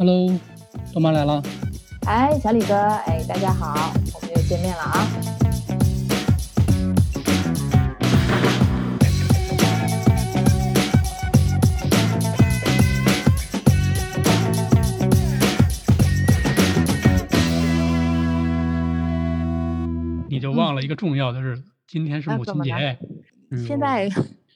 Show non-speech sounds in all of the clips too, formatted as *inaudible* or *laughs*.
Hello，豆妈来了。哎，小李哥，哎，大家好，我们又见面了啊。你就忘了一个重要的日子，今天是母亲节。现在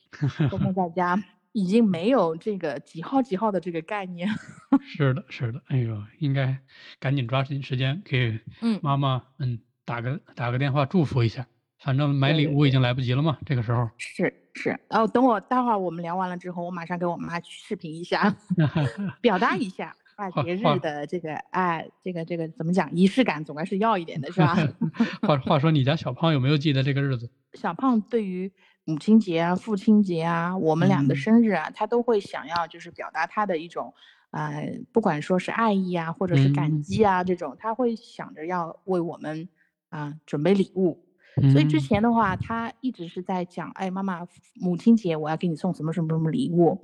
*laughs* 都不在家。已经没有这个几号几号的这个概念。*laughs* 是的，是的，哎呦，应该赶紧抓紧时间给妈妈嗯打个打个电话祝福一下。反正买礼物已经来不及了嘛，这个时候。是是，哦，等我待会儿我们聊完了之后，我马上给我妈去视频一下，*laughs* 表达一下啊 *laughs* 节日的这个哎这个这个怎么讲仪式感总该是要一点的是吧？话话说你家小胖有没有记得这个日子？小胖对于。母亲节啊，父亲节啊，我们俩的生日啊，他都会想要就是表达他的一种，呃，不管说是爱意啊，或者是感激啊这种，他会想着要为我们啊准备礼物。所以之前的话，他一直是在讲，哎，妈妈，母亲节我要给你送什么什么什么礼物。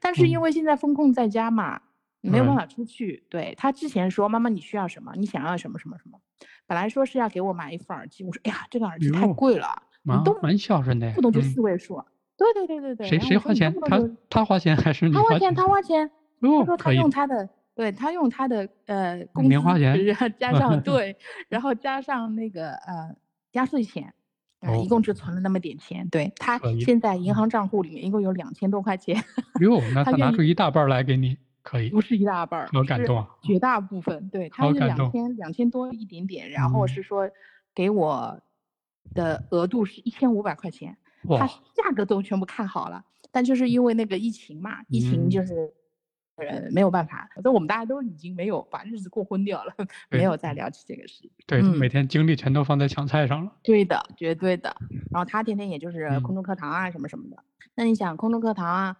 但是因为现在风控在家嘛，没有办法出去。对他之前说，妈妈你需要什么？你想要什么什么什么？本来说是要给我买一副耳机，我说，哎呀，这个耳机太贵了。蛮蛮孝顺的呀，不懂就四位数。对对对对对。谁谁花钱？他他花钱还是你花钱？他花钱，他花钱。他说他用他的，对他用他的呃工资加上 *laughs* 对，然后加上那个呃压岁钱，一共只存了那么点钱。对他现在银行账户里面一共有两千多块钱。*laughs* 哟，那他拿出一大半来给你，可以？不是一大半，好感动啊！绝大部分对他是两千两千多一点点，然后是说给我。的额度是一千五百块钱，他价格都全部看好了，但就是因为那个疫情嘛，疫情就是呃没有办法，反正我们大家都已经没有把日子过昏掉了，*laughs* 没有再聊起这个事。对，每天精力全都放在抢菜上了。对的，绝对的。然后他天天也就是空中课堂啊什么什么的。那你想空中课堂啊？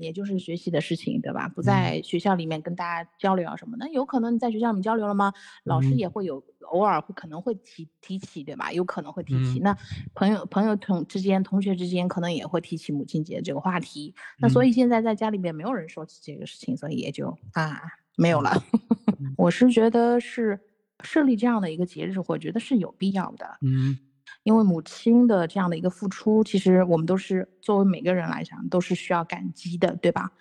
也就是学习的事情，对吧？不在学校里面跟大家交流啊什么的，有可能你在学校里面交流了吗？老师也会有偶尔会可能会提提起，对吧？有可能会提起。那朋友朋友同之间、同学之间可能也会提起母亲节这个话题。那所以现在在家里面没有人说起这个事情，所以也就啊没有了。*laughs* 我是觉得是设立这样的一个节日，我觉得是有必要的。嗯。因为母亲的这样的一个付出，其实我们都是作为每个人来讲都是需要感激的，对吧？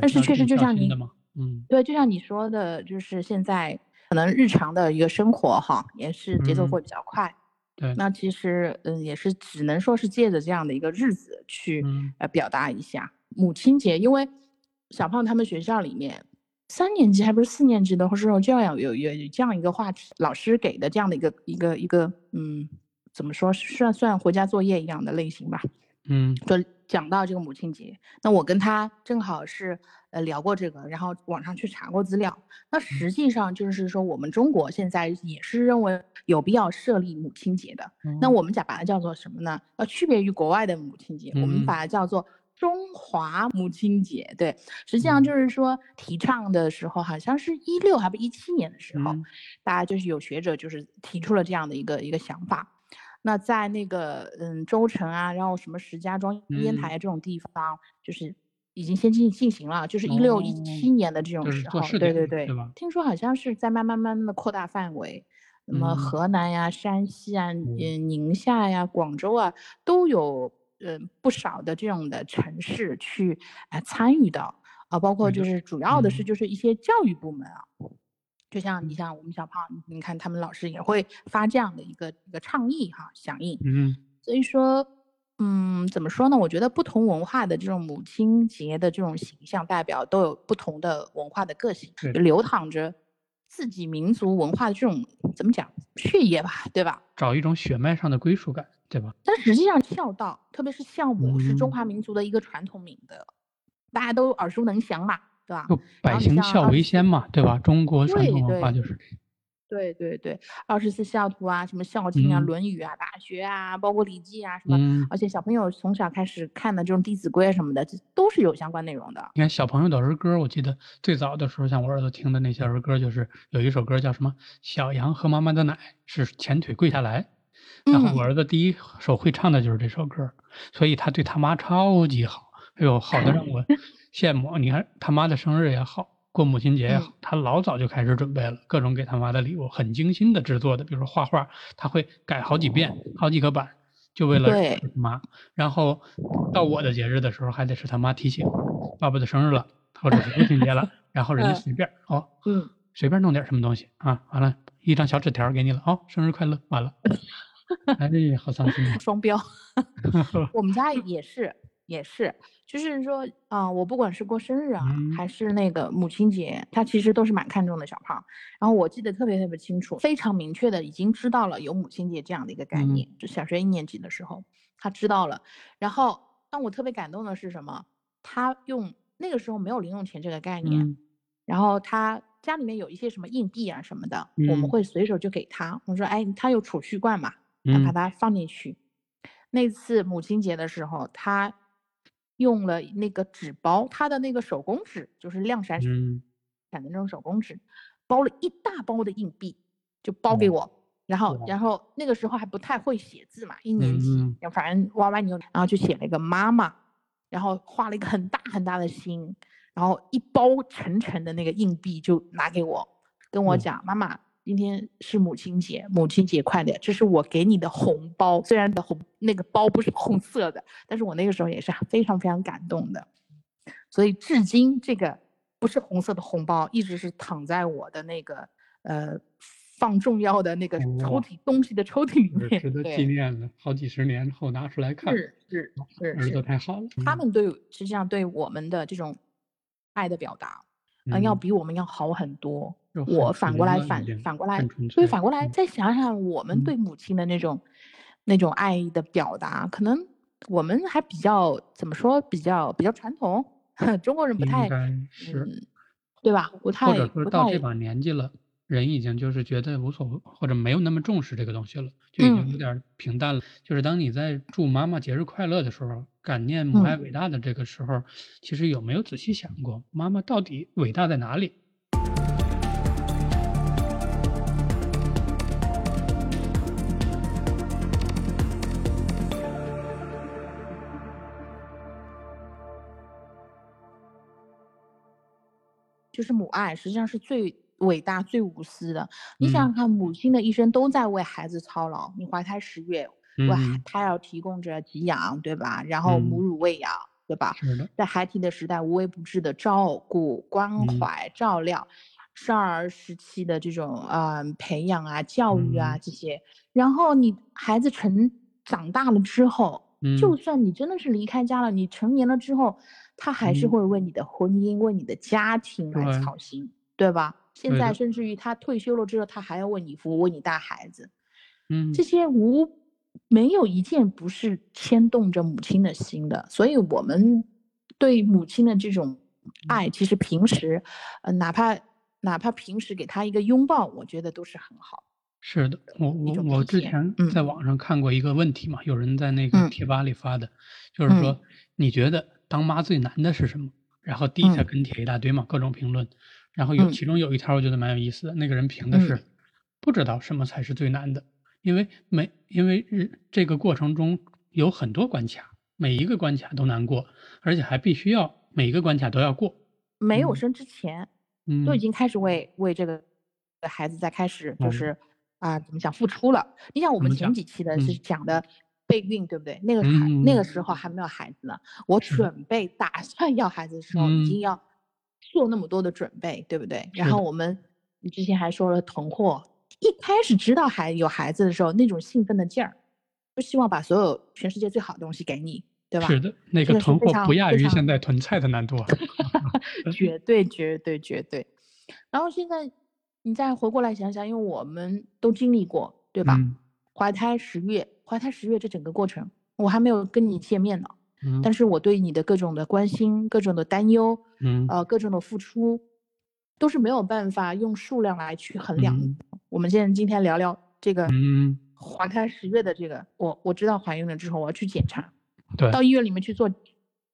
但是确实就像你，嗯，对，就像你说的，就是现在可能日常的一个生活哈，也是节奏会比较快。对，那其实嗯，也是只能说是借着这样的一个日子去呃表达一下母亲节，因为小胖他们学校里面三年级还不是四年级的时候就要有有有这样一个话题，老师给的这样的一个一个一个嗯。怎么说算算回家作业一样的类型吧，嗯，就讲到这个母亲节，那我跟他正好是呃聊过这个，然后网上去查过资料，那实际上就是说我们中国现在也是认为有必要设立母亲节的，那我们讲把它叫做什么呢？要区别于国外的母亲节，我们把它叫做中华母亲节。对，实际上就是说提倡的时候，好像是一六还不一七年的时候，大家就是有学者就是提出了这样的一个一个想法。那在那个嗯州城啊，然后什么石家庄烟台这种地方，就是已经先进进行了，就是一六一七年的这种时候，对对对，听说好像是在慢慢慢慢的扩大范围，那么河南呀、山西啊、嗯。宁夏呀、广州啊，都有嗯不少的这种的城市去啊参与到。啊，包括就是主要的是就是一些教育部门啊。就像你像我们小胖，你看他们老师也会发这样的一个一个倡议哈，响应。嗯，所以说，嗯，怎么说呢？我觉得不同文化的这种母亲节的这种形象代表都有不同的文化的个性，流淌着自己民族文化的这种怎么讲血液吧，对吧？找一种血脉上的归属感，对吧？但实际上，孝道，特别是孝母，是中华民族的一个传统美德，大家都耳熟能详嘛。对吧？就百行孝为先嘛，对吧？中国传统文化就是。对对对，二十四孝图啊，什么《孝经》啊，《论语》啊，《大学》啊，包括《礼记》啊，什么。而且小朋友从小开始看的这种《弟子规》什么的，这都是有相关内容的。你看小朋友的儿歌，我记得最早的时候，像我儿子听的那些儿歌，就是有一首歌叫什么“小羊喝妈妈的奶，是前腿跪下来”。然后我儿子第一首会唱的就是这首歌，所以他对他妈超级好。哎呦，好的让我。羡慕你看他妈的生日也好，过母亲节也好，他老早就开始准备了，各种给他妈的礼物，很精心的制作的，比如说画画，他会改好几遍，好几个版，就为了给他妈。然后到我的节日的时候，还得是他妈提醒，爸爸的生日了，或者是父亲节了，*laughs* 然后人家嗯随便哦，嗯，随便弄点什么东西啊，完了，一张小纸条给你了，哦，生日快乐，完了，*laughs* 哎，好伤心啊！双标。*laughs* 我们家也是，也是，就是说啊、我不管是过生日啊，嗯还是那个母亲节，他其实都是蛮看重的小胖。然后我记得特别特别清楚，非常明确的已经知道了有母亲节这样的一个概嗯念，就小学一年级的时候他知道了。然后让我特别感动的是什么？他用那个时候没有零用钱这个概念，嗯然后他家里面有一些什么硬币啊什么的，我们嗯会随手就给他。我说，哎，他有储蓄罐嘛，他把嗯它放进去。那次母亲节的时候，他用了那个纸包，他的那个手工纸，就是亮闪闪嗯。的那种手工纸，包了一大包的硬币，就包给哇我。然后，然。后那个时候还不太会写字嘛，一年级嗯，然后反正歪歪扭，然后就写了一个妈妈，然后画了一个很大很大的心，然后一包沉沉的那个硬币就拿给我，跟我哇。讲，妈妈，今天是母亲节，母亲节快乐，这是我给你的红包，虽然的红那个包不是红色的，但是我那个时候也是非常非常感动的，所以至今这个不是红色的红包一直是躺在我的那个呃放重要的那个抽哇屉东西的抽屉里面，值得纪念了，好几十年后拿出来看，是是是儿子，太好了。嗯。他们对实际上对我们的这种爱的表达，呃，要嗯比我们要好很多。我反过来反反过来，所以反过来嗯再想想我们嗯对母亲的那种那种爱的表达，可能我们还比较怎么说，比较比较传统，*laughs* 中国人不太是，嗯，对吧？不或太者说不太到这把年纪了，人已经就是觉得无所谓，或者没有那么重视这个东西了，就已经嗯有点平淡了。就是当你在祝妈妈节日快乐的时候，感念母爱嗯伟大的这个时候，其实有没有仔细想过，妈妈到底伟大在哪里？就是母爱，实际上是最伟大、最无私的。你想嗯想看，母亲的一生都在为孩子操劳，你怀胎十月，为孩嗯，他要提供着给养，对吧？然后母嗯。乳喂养，对吧？在孩提的时代，无微不至的照顾、关嗯。怀、照料，少儿时期的这种呃培养啊、教育啊嗯。这些，然后你孩子成长大了之后，就嗯。算你真的是离开家了，你成年了之后，他还是嗯。会为你的婚姻、为你的家庭来操心，对吧？现在甚至于他退休了之后，他还要为你服务，为你带孩子，嗯。这些无没有一件不是牵动着母亲的心的，所以我们对母亲的这种爱，其实平时，呃，哪怕哪怕平时给她一个拥抱，我觉得都是很好。是的，我我我之前嗯。在网上看过一个问题嘛，有人在那个嗯。贴吧里发的，就是说你觉得当妈最难的是什么？然后底下嗯。跟帖一大堆嘛，各种评论，然后有嗯。其中有一条我觉得蛮有意思的，那个人评的是嗯不知道什么才是最难的，因为每因为日这个过程中有很多关卡，每一个关卡都难过，而且还必须要每一个关卡都要过，嗯没有生之前，嗯都已嗯。经开始为为这个孩子在开始就嗯。是啊、怎么讲付出了。你想我们前几期的是。嗯讲的备孕，对不对？那个孩、那个嗯。时候还没有孩子呢，我准备打算要孩子的时候，已经嗯要做那么多的准备，对不对？然后我们你之前还说了囤货，一开始知道孩有孩子的时候，那种兴奋的劲儿，就希望把所有全世界最好的东西给你，对吧？是的，那个囤货不亚于现在囤菜的难度啊。*laughs* *laughs* 绝对绝对绝对。然后现在你再回过来想想，因为我们都经历过，对吧？嗯怀胎十月，怀胎十月这整个过程，我还没有跟你见面呢，嗯但是我对你的各种的关心、各种的担忧，嗯呃，各种的付出，都是没有办法用数量来去衡量我们现在今天聊聊这个嗯，怀胎十月的这个，我我知道怀孕了之后我要去检查，对到医院里面去做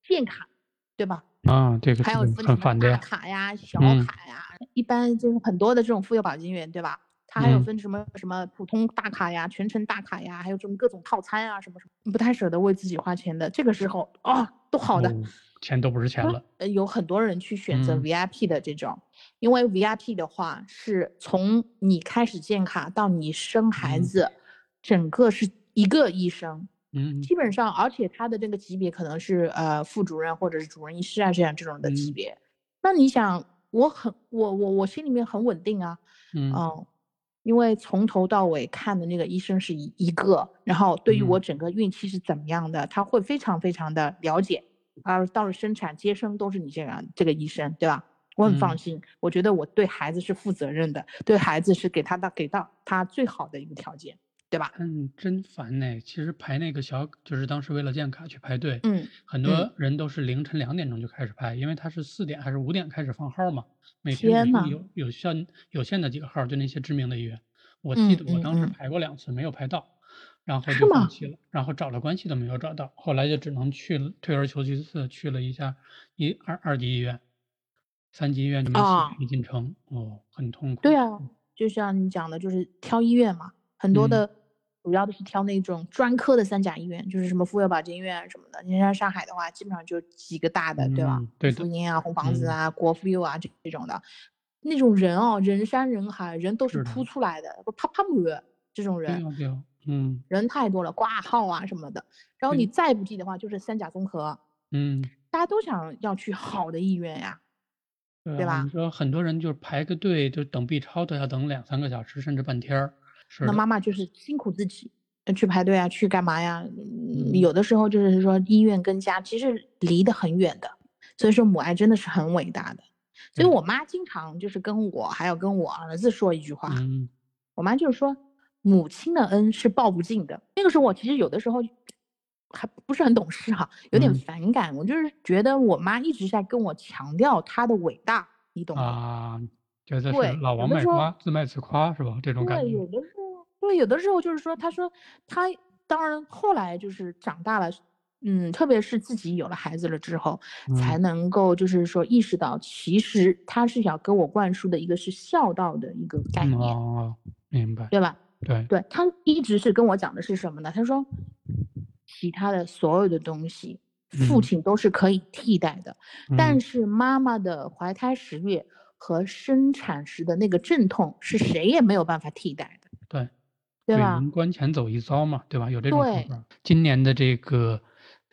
健卡，对吧？啊，这个还有分什么大。卡呀、小嗯卡呀，一般就是很多的这种妇幼保健院，对吧？它还有嗯。分什么什么普通大卡呀、全程大卡呀，还有这种各种套餐啊，什么什么，不太舍得为自己花钱的。这个时候啊，都好的，哦钱都不是钱了。呃，有很多人去选择嗯。VIP 的这种，因为 VIP 的话是从你开始建卡到你生孩嗯。子，整个是一个医生，嗯。基本上，而且他的这个级别可能是呃副主任或者是主任医师啊这样这种的级嗯。别。那你想，我很我我我心里面很稳定啊，嗯。嗯，因为从头到尾看的那个医生是一一个，然后对于我嗯。整个孕期是怎么样的，他会非常非常的了解，而到了生产接生都是你这样这个医生，对吧？我很放嗯。心，我觉得我对孩子是负责任的，对孩子是给他到给到他最好的一个条件，对吧？嗯，真烦呢。其实排那个小，就是当时为了建卡去排队，嗯很嗯多人都是凌晨两点钟就开始排，因为他是四点还是五点开始放号嘛，每天有有限有限的几个号，就那些知名的医院。我记嗯得我当时排过两次，没有排到，然后就放弃了，然后找了关系都没有找到，后来就只能去了，退而求其次，去了一下一二二级医院，三级医院就没啊没进城，哦，很痛苦。对啊，就像你讲的，就是挑医院嘛，很多嗯的主要的是挑那种专科的三甲医院，就是什么妇幼保健院啊什么的。你像上海的话，基本上就几个大的，对吧嗯？对的妇婴啊、红房子嗯啊、国妇幼啊这这种的，那种人哦，人山人海，人都是扑出来的，不啪啪满这种人，嗯人太多了，挂号啊什么的。然后你再不济的话，就是三甲综合，嗯。大家都想要去好的医院呀。对吧你说很多人就是排个队，就等 B 超都要等两三个小时，甚至半天儿。是那，妈妈就是辛苦自己，呃去排队啊，去干嘛呀？有的时候就是说医院跟家其实离得很远的，所以说母爱真的是很伟大的。所以我妈经常就是跟我还有跟我儿子说一句话，嗯我妈就是说母亲的恩是报不尽的。那个时候我其实有的时候还不是很懂事哈，有点嗯反感。我就是觉得我妈一直在跟我强调她的伟大，你懂吗？啊，觉得是老王卖瓜，自卖自夸是吧？这种感对，觉。有的时候，对，有的时候就是说，他说他当然后来就是长大了，嗯，特别是自己有了孩子了之后，才嗯能够就是说意识到，其实他是想给我灌输的一个是孝道的一个概嗯念，哦，明白。对吧？对，对他一直是跟我讲的是什么呢？他说，其他的所有的东西，父嗯亲都是可以替代的，但嗯是妈妈的怀胎十月和生产时的那个阵痛是谁也没有办法替代的，对，对吧？人关前走一遭嘛，对吧？有这种说对法。今年的这个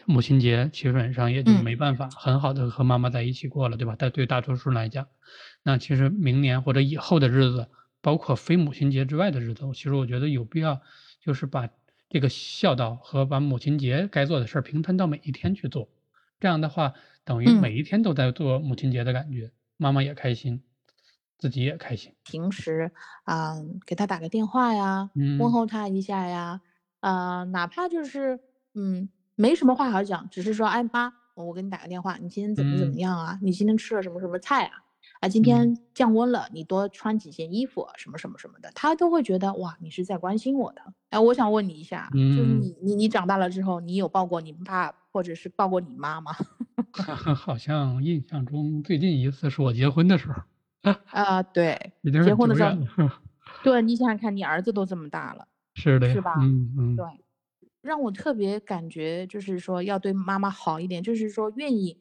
母亲节，基本上也就嗯没办法很好的和妈妈在一起过了，对吧？但对大多数人来讲，那其实明年或者以后的日子，包括非母亲节之外的日子，其实我觉得有必要，就是把这个孝道和把母亲节该做的事儿平摊到每一天去做。这样的话，等于嗯每一天都在做母亲节的感觉，妈妈也开心，自己也开心。平时啊、给他打个电话呀，问嗯候他一下呀，啊、哪怕就是嗯没什么话好讲，只是说哎妈，我给你打个电话，你今天怎么怎么嗯样啊？你今天吃了什么什么菜啊？啊，今嗯天降温了，你多穿几件衣服，什么什么什么的，他都会觉得哇，你是在关心我的。哎，我想问你一下，就是嗯你你你长大了之后，你有抱过你爸或者是抱过你妈吗？*laughs* 好像印象中最近一次是我结婚的时候，*laughs* 啊、对，结婚的时候。*laughs* 对你想想看，你儿子都这么大了。是的，是吧嗯嗯，对，让我特别感觉就是说要对妈妈好一点，就是说愿意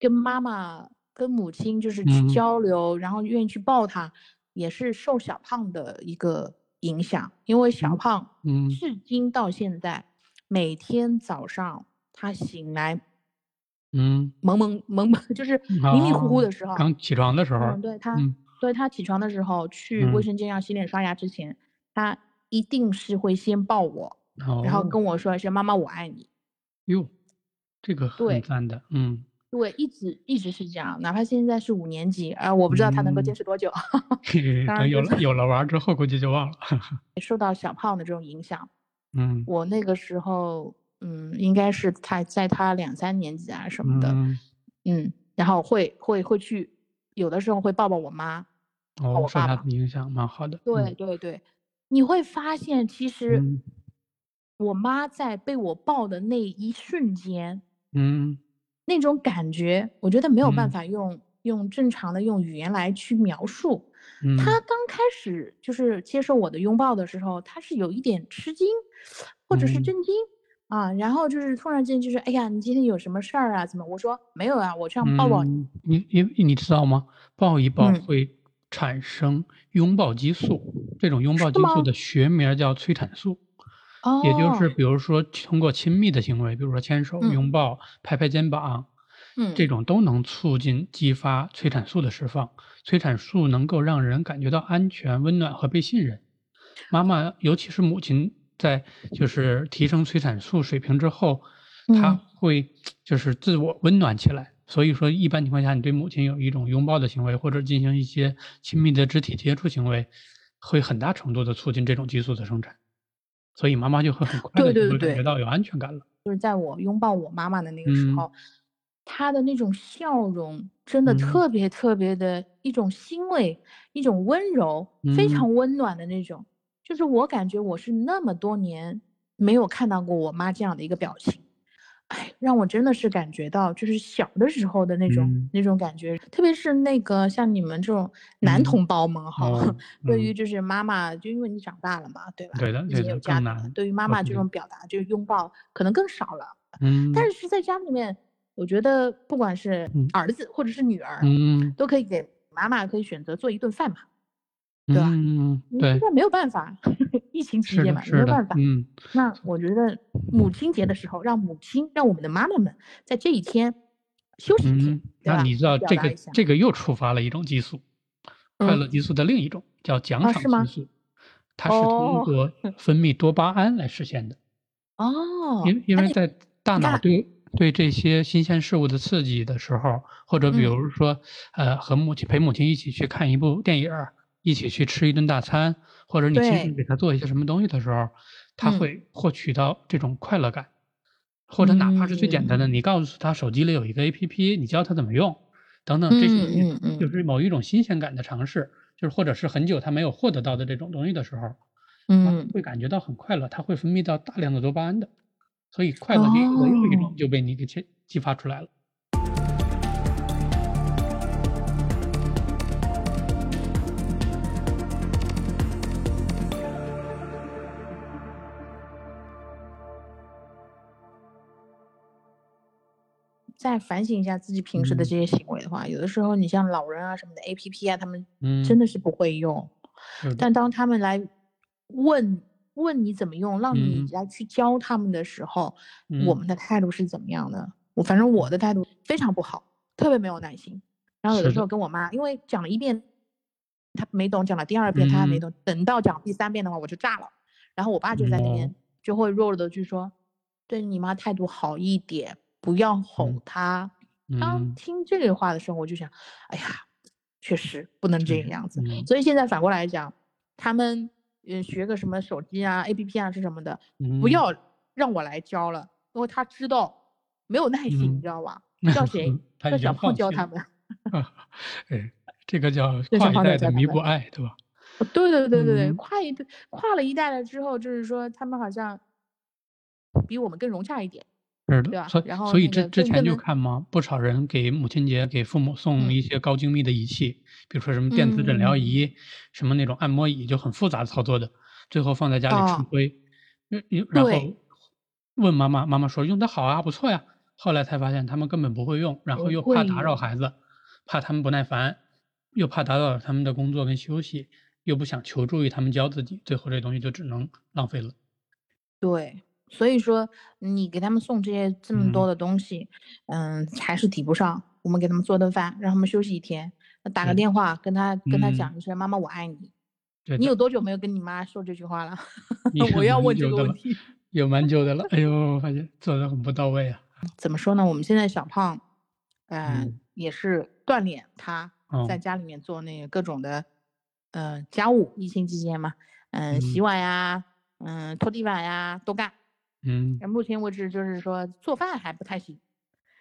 跟妈妈、跟母亲就是去嗯交流，然后愿意去抱她，也是受小胖的一个影响。因为小嗯胖嗯至今到现在，每天早上他醒来嗯，蒙蒙蒙蒙，*laughs* 就是迷迷糊糊哦的时候，刚起床的时候，嗯，对他，嗯对他起床的时候去卫嗯生间要洗脸刷牙之前，他一定是会先抱我。然后哦跟我说一声“妈妈，我爱你哟，这个很赞的，嗯，”。对，一直一直是这样，哪怕现在是五年级，啊、我不知道他能够坚嗯持多久。*laughs* 嘿嘿当然就是等有了有了娃之后，估计就忘了，*laughs* 受到小胖的这种影响，嗯我那个时候，嗯，应该是他在他两三年级啊什么的，嗯，嗯，然后会会会去，有的时候会抱抱我妈。哦，受他我爸爸的影响蛮好的，对嗯。对对，你会发现，其实嗯。我妈在被我抱的那一瞬间，嗯。那种感觉，我觉得没有办嗯。法用、用正常的用语言来去描述。嗯，他刚开始就是接受我的拥抱的时候，他是有一点吃惊，或者是嗯。震惊啊，然后就是突然间就是，哎呀，你今天有什么事儿啊？怎么？我说没有啊，我这样抱抱你。你你你知道吗？抱一抱嗯会产生拥抱激素，这种拥抱激素的学名叫催产素。哦，也就是比如说通过亲密的行为，比如说牵手、嗯拥抱、拍拍肩膀，嗯，这种都能促进激发催产素的释放。催产素能够让人感觉到安全、温暖和被信任。妈妈，尤其是母亲，在就是提升催产素水平之后，她嗯会就是自我温暖起来。所以说，一般情况下，你对母亲有一种拥抱的行为，或者进行一些亲密的肢体接触行为，会很大程度的促进这种激素的生产。所以妈妈就会很快的就会感觉到有安全感了。就是在我拥抱我妈妈的那个时嗯候，她的那种笑容真的嗯特别特别的一种欣慰，一种温柔，非嗯常温暖的那种。就是我感觉我是那么多年没有看到过我妈这样的一个表情，哎，让我真的是感觉到就是小的时候的那种、嗯。那种感觉，特别是那个像你们这种男嗯。同胞们哈，哦 *laughs* 对于嗯。就是妈妈，就因为你长大了嘛，对吧？已经对的对的有家庭了对于妈妈这种表达，就是拥抱，可能更少了。嗯，但是在家里面，我觉得不管是嗯。儿子或者是女儿，嗯。都可以给妈妈可以选择做一顿饭嘛。对吧嗯，对你现，在没有办法，*laughs* 疫情期，间嘛，没有办法。，嗯那我觉得母亲节的时候，让母亲，让我们的妈妈们在这一天休息一天，嗯，对吧？那你知道这个这个又触发了一种激素，快嗯乐激素的另一种叫奖赏啊是吗激素，它是通哦过 *laughs* 分泌多巴胺来实现的。哦，因因为在大脑对对这些新鲜事物的刺激的时候，或者比嗯如说，呃，和母亲陪母亲一起去看一部电影儿，一起去吃一顿大餐，或者你亲对。手给他做一些什么东西的时候，他嗯。会获取到这种快乐感，或者哪怕是最简单的，你告诉他手机里有一个 APP，你教他怎么用，等等这些就是某一种新鲜感的尝试，就是或者是很久他没有获得到的这种东西的时候，会感觉到很快乐，他会分泌到大量的多巴胺的，所以快乐的又一哦。种就被你给激激发出来了。再反省一下自己平时的嗯这些行为的话，有的时候你像老人啊什么的 APP 啊，他们嗯，真的是不会用。但当他们来问问你怎么用，让你嗯来去教他们的时候，我嗯们的态度是怎么样的？我反正我的态度非常不好，特别没有耐心。然后有的时候跟我妈，因为讲了一遍，她没懂；讲了第二遍，她还没嗯懂。等到讲第三遍的话，我就炸了。然后我爸就在里面哦就会弱弱的去说：“对你妈态度好一点，不要吼嗯。当嗯听这个话的时候，我就想，哎呀，确实不能这个样子。嗯所以现在反过来讲，他们嗯学个什么手机啊、APP 啊是什么的，不嗯要让我来教了，因为他知道没有耐心，你嗯知道吧？叫谁？*laughs* 叫小胖教他们。*laughs* 啊，哎，这个叫跨一代的弥补爱，对吧？哦对对对对对，嗯跨一代跨了一代了之后，就是说他们好像比我们更融洽一点。是的，所以然后所以之之前就看嘛，不少人给母亲节给父母送嗯。一些高精密的仪器，比如说什么电子诊疗嗯。仪，什么那种按摩椅，就很复杂操作的，最后放在家里吃哦。灰，嗯嗯然后问妈妈，妈妈说用的好啊，不错呀。后来才发现他们根本不会用，然后又怕打扰孩子，怕他们不耐烦，又怕打扰他们的工作跟休息，又不想求助于他们教自己，最后这东西就只能浪费了。对，所以说你给他们送这些这么多嗯的东西，嗯，还是抵不上我们给他们做顿饭，让他们休息一天，打个电话跟他跟他嗯讲一声“妈妈我爱你”。对你有多久没有跟你妈说这句话了？*laughs* 也我要问这个问题。有蛮久的了，哎呦，我发现做的很不到位啊。*laughs* 怎么说呢？我们现在小胖，呃，嗯也是锻炼他在哦家里面做那个各种的，呃，家务。疫情期间嘛，嗯、洗嗯碗呀，嗯、拖地板呀，都干。嗯，目前为止就是说做饭还不太行，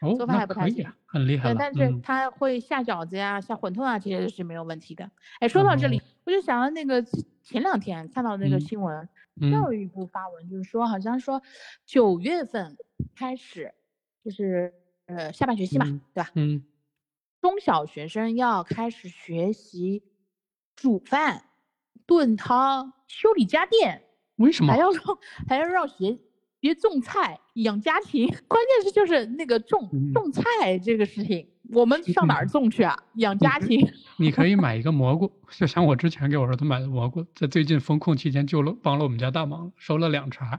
哦，做饭还不太行啊，很厉害对，但是嗯他会下饺子呀、下馄饨啊，这些是没有问题的。哎，说到这里，我就想到那个前两天看到那个嗯新闻，嗯教育部发文就是说，好像说九月份开始，就是呃下半学期嘛，嗯对吧？嗯中小学生要开始学习煮饭、炖汤、修理家电，为什么还？要让还要让学别种菜养家庭，*laughs* 关键是就是那个种嗯种菜这个事情，我们上哪儿种去啊？养家可庭。你可以买一个 *laughs* 蘑菇，就像我之前给我儿子买的蘑菇，在最近风控期间救了帮了我们家大忙，收了两茬，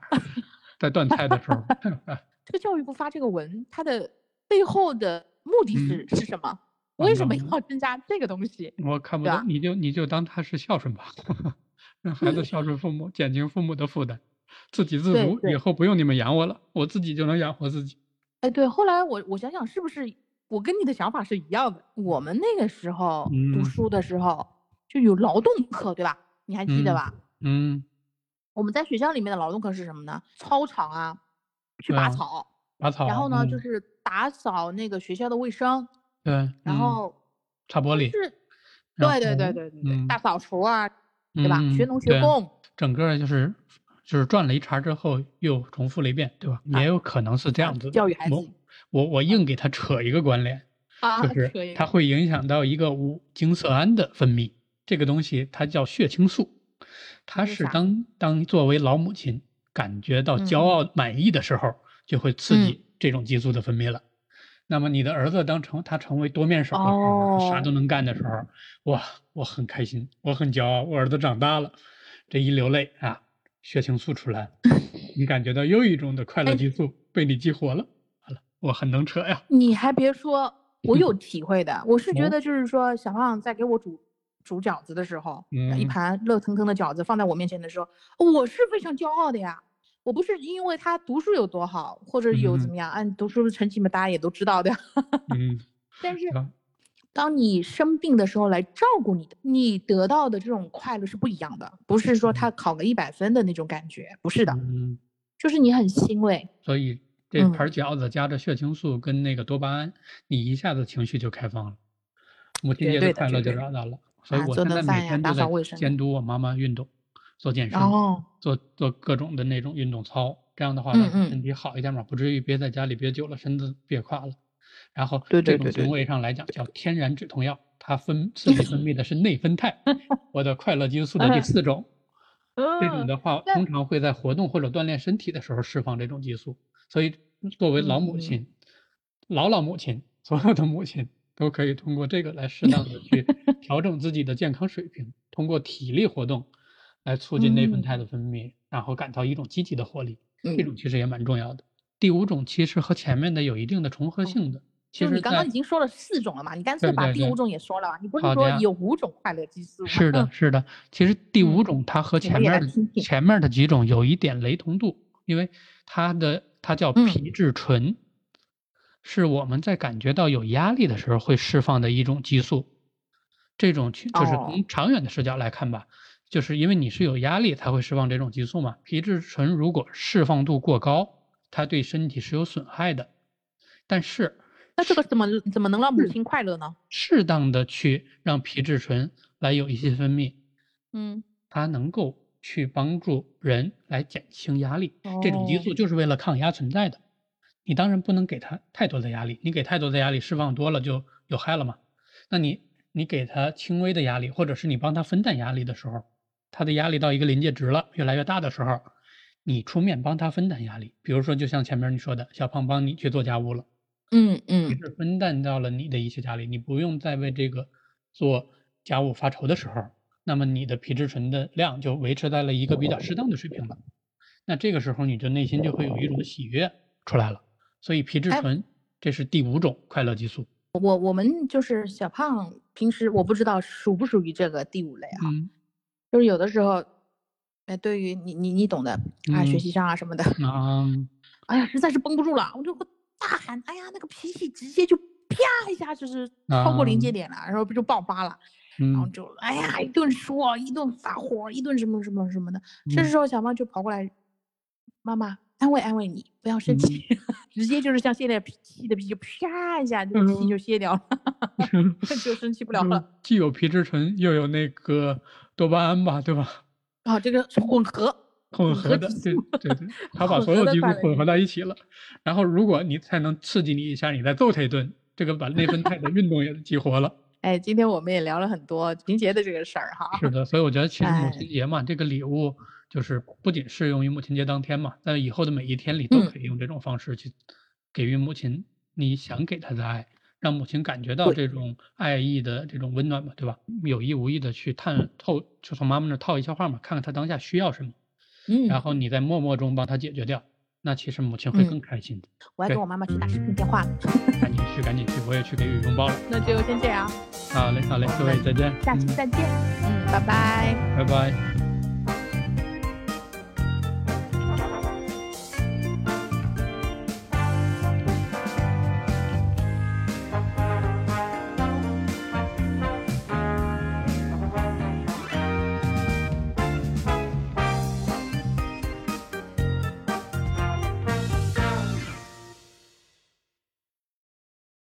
在断菜的时候。*laughs* 这个教育部发这个文，它的背后的目的是、是什么？为什么要增加这个东西？我看不懂，你就你就当他是孝顺吧，让孩子孝顺父母，减轻父母的负担，自给自足，以后不用你们养我了，我自己就能养活自己。哎，对，后来我我想想，是不是我跟你的想法是一样的？我们那个时候读嗯书的时候就有劳动课，对吧？你还记得嗯吧？嗯，我们在学校里面的劳动课是什么呢？操场啊，去拔草，拔草，然后呢，就嗯是打扫那个学校的卫生，对，然嗯后擦玻璃，是，对对对对对对，嗯大扫除啊，对吧？学嗯农学工，整个就是就是转了一茬之后又重复了一遍，对吧？啊也有可能是这啊样子的。教育孩子我我我硬给他扯一个关联，啊，就是它会影响到一个五羟色胺的分泌，这个东西它叫血清素，它是当当作为老母亲感觉到骄嗯傲满意的时候，就会刺嗯激这种激素的分泌了。那么你的儿子当成他成为多面手的时候，他啥哦都能干的时候，哇，我很开心，我很骄傲，我儿子长大了，这一流泪啊，血清素出来，你感觉到又一种的快乐哎激素被你激活了，好了，我很能扯呀，你还别说，我有体会的。我是觉哦得就是说，小胖在给我煮煮饺子的时候，一嗯盘热腾腾的饺子放在我面前的时候，我是非常骄傲的呀。我不是因为他读书有多好，或者有怎嗯么样，按读书的成绩嘛，大家也都知道的呀。嗯，*laughs* 但是啊当你生病的时候来照顾你的，你得到的这种快乐是不一样的，不是说他考个一百分的那种感觉，不是的，嗯，就是你很欣慰。所以这嗯盘饺子加着血清素跟那个多巴胺，你一下子情绪就开放了，母亲节的快乐就找到了。所以我现在每天都在监督我妈妈运动，做健身，哦，做做各种的那种运动操，这样的话身体好一点嘛，不至于憋在家里憋久了，身子憋垮了。然后这种行为上来讲叫天然止痛药，它分刺激分泌的是内分肽，*laughs* 我的快乐激素的第嗯四种。这种嗯的话，通常会在活动或者锻炼身体的时候释放这种激素。所以，作为老母嗯亲、老老母亲，所有的母亲都可以通过这个来适当的去 *laughs* 调整自己的健康水平，通过体力活动来促进内分肽的分泌，然后感到一种积极的活力。这种嗯，其实也蛮重要的。第五种其实和前面的有一定的重合性的，其实就是你刚刚已经说了四种了嘛，你干脆把第五种也说了吧，你不是说有五种快乐激素吗？是的，是的。其实第五嗯种它和前面的前面的几种有一点雷同度，因为它的它叫嗯皮质醇，是我们在感觉到有压力的时候会释放的一种激素。这种就是哦从长远的视角来看吧，就是因为你是有压力才会释放这种激素嘛。皮质醇如果释放度过高，它对身体是有损害的。但是那这个怎么怎么能让母亲快乐呢？适当的去让皮质醇来有一些分泌，嗯，它能够去帮助人来减轻压力。这种激哦素就是为了抗压存在的。你当然不能给他太多的压力，你给太多的压力释放多了就有害了嘛。那你你给他轻微的压力，或者是你帮他分担压力的时候，他的压力到一个临界值了，越来越大的时候，你出面帮他分担压力。比如说，就像前面你说的，小胖帮你去做家务了。嗯你嗯是分担到了你的一些压力，你不用再为这个做家务发愁的时候，那么你的皮质醇的量就维持在了一个比较适当的水平了。那这个时候你的内心就会有一种喜悦出来了。所以皮质哎醇这是第五种快乐激素。我我们就是小胖，平时我不知道属不属于这个第五类啊，嗯就是有的时候，哎，对于你你你懂的啊，学嗯习上啊什么的，啊哎呀，实在是绷不住了，我就会大喊，哎呀，那个脾气直接就啪一下就是超过临界啊点了，然后不就爆发了，然后嗯就哎呀一顿说，一顿发火，一顿什么什么什么的。这嗯时候小猫就跑过来，妈妈安慰安慰你，不要生气，*laughs* 直接就是像现在脾气的脾气，啪一下这个气嗯就泄掉了，*laughs* 就生气不了了。既有皮质醇又有那个多巴胺吧，对吧？啊，这个是混合，混合的，对对对，*laughs* 他把所有合的快乐激素混合在一起了。然后，如果你才能刺激你一下，你再揍他一顿，这个把内分肽的运动也激活了。*laughs* 哎，今天我们也聊了很多情节的这个事儿哈。是的，所以我觉得其实母哎亲节嘛，这个礼物就是不仅适用于母亲节当天嘛，在以后的每一天里都嗯可以用这种方式去给予母亲你想给她的爱，让母亲感觉到这种爱意的这种温暖嘛，对吧？有意无意的去探透，就从妈妈那儿套一下话嘛，看看她当下需要什么，嗯，然后你在默默中帮他解决掉，那其实母亲会嗯更开心的。我要给我妈妈去打视频电话了。*laughs* 赶紧去，赶紧去，我也去给予拥抱了。那就先这样，好嘞，好嘞，各位再见，嗯，下期再见。嗯，拜拜。拜拜。